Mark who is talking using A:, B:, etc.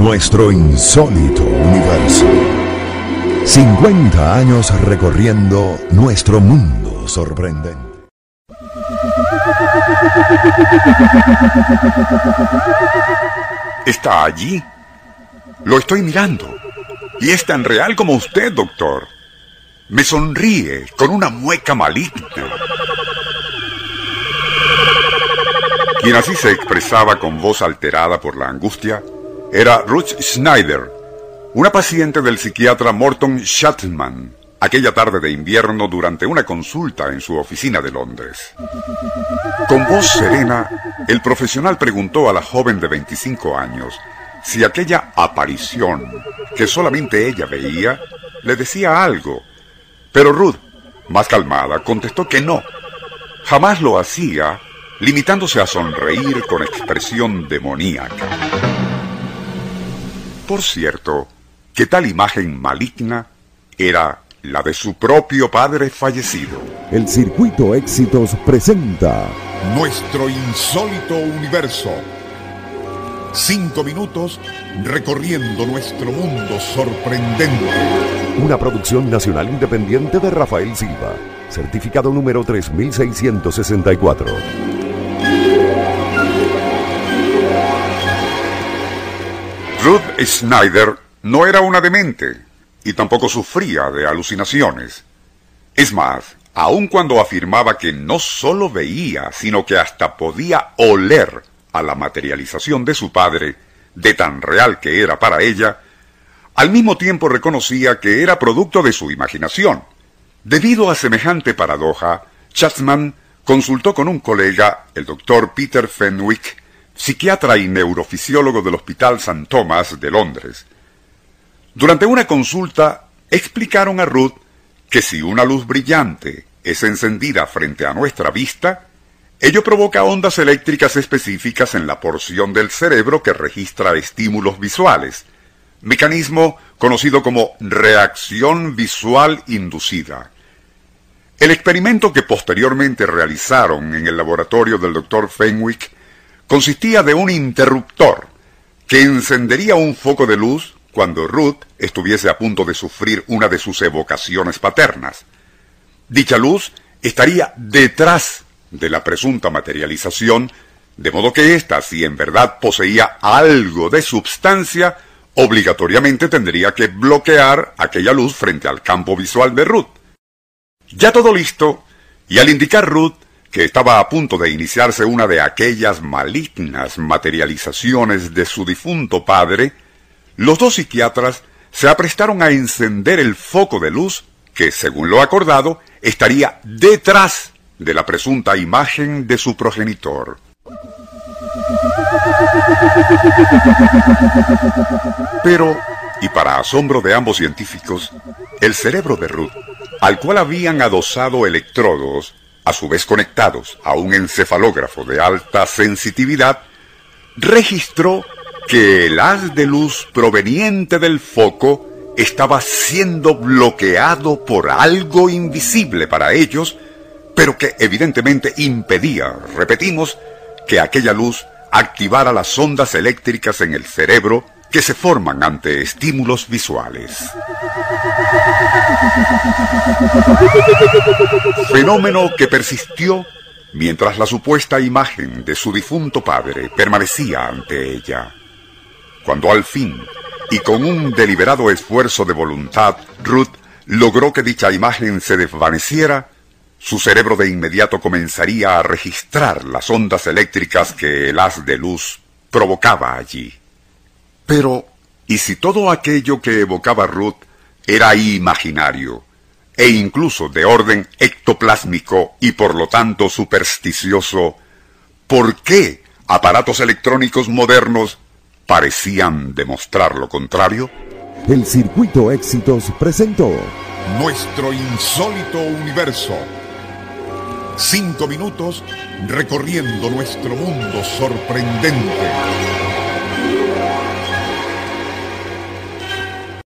A: Nuestro insólito universo. 50 años recorriendo nuestro mundo sorprendente.
B: ¿Está allí? Lo estoy mirando. Y es tan real como usted, doctor. Me sonríe con una mueca maligna. Quien así se expresaba con voz alterada por la angustia era Ruth Schneider, una paciente del psiquiatra Morton Shatman, aquella tarde de invierno durante una consulta en su oficina de Londres. Con voz serena, el profesional preguntó a la joven de 25 años si aquella aparición, que solamente ella veía, le decía algo. Pero Ruth, más calmada, contestó que no. Jamás lo hacía limitándose a sonreír con expresión demoníaca. Por cierto, que tal imagen maligna era la de su propio padre fallecido.
A: El Circuito Éxitos presenta
B: Nuestro insólito universo. Cinco minutos recorriendo nuestro mundo sorprendente.
A: Una producción nacional independiente de Rafael Silva. Certificado número 3664.
B: Ruth Schneider no era una demente y tampoco sufría de alucinaciones. Es más, aun cuando afirmaba que no sólo veía, sino que hasta podía oler a la materialización de su padre, de tan real que era para ella, al mismo tiempo reconocía que era producto de su imaginación. Debido a semejante paradoja, Chapman consultó con un colega, el doctor Peter Fenwick, psiquiatra y neurofisiólogo del Hospital St. Thomas de Londres. Durante una consulta explicaron a Ruth que si una luz brillante es encendida frente a nuestra vista, ello provoca ondas eléctricas específicas en la porción del cerebro que registra estímulos visuales, mecanismo conocido como reacción visual inducida. El experimento que posteriormente realizaron en el laboratorio del Dr. Fenwick consistía de un interruptor que encendería un foco de luz cuando Ruth estuviese a punto de sufrir una de sus evocaciones paternas. Dicha luz estaría detrás de la presunta materialización, de modo que ésta, si en verdad poseía algo de substancia, obligatoriamente tendría que bloquear aquella luz frente al campo visual de Ruth. Ya todo listo, y al indicar Ruth que estaba a punto de iniciarse una de aquellas malignas materializaciones de su difunto padre, los dos psiquiatras se aprestaron a encender el foco de luz que, según lo acordado, estaría detrás de la presunta imagen de su progenitor. Pero, y para asombro de ambos científicos, el cerebro de Ruth, al cual habían adosado electrodos, a su vez conectados a un encefalógrafo de alta sensitividad, registró que el haz de luz proveniente del foco estaba siendo bloqueado por algo invisible para ellos, pero que evidentemente impedía, repetimos, que aquella luz activara las ondas eléctricas en el cerebro que se forman ante estímulos visuales. Fenómeno que persistió mientras la supuesta imagen de su difunto padre permanecía ante ella. Cuando al fin, y con un deliberado esfuerzo de voluntad, Ruth logró que dicha imagen se desvaneciera, su cerebro de inmediato comenzaría a registrar las ondas eléctricas que el haz de luz provocaba allí. Pero, ¿y si todo aquello que evocaba Ruth era imaginario e incluso de orden ectoplásmico y por lo tanto supersticioso? ¿Por qué aparatos electrónicos modernos parecían demostrar lo contrario?
A: El Circuito Éxitos presentó
B: Nuestro insólito universo. Cinco minutos recorriendo nuestro mundo sorprendente.